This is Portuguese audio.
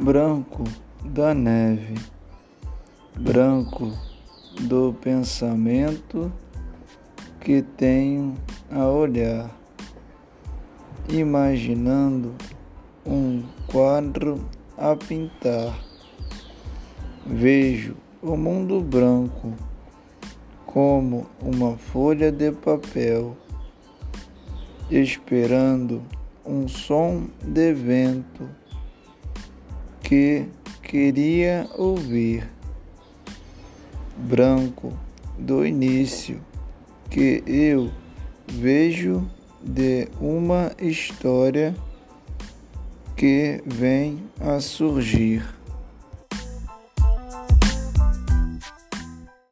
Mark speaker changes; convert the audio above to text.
Speaker 1: branco da neve, branco do pensamento que tenho a olhar, imaginando um quadro a pintar. Vejo o mundo branco como uma folha de papel, esperando um som de vento que queria ouvir. Branco do início que eu vejo de uma história que vem a surgir.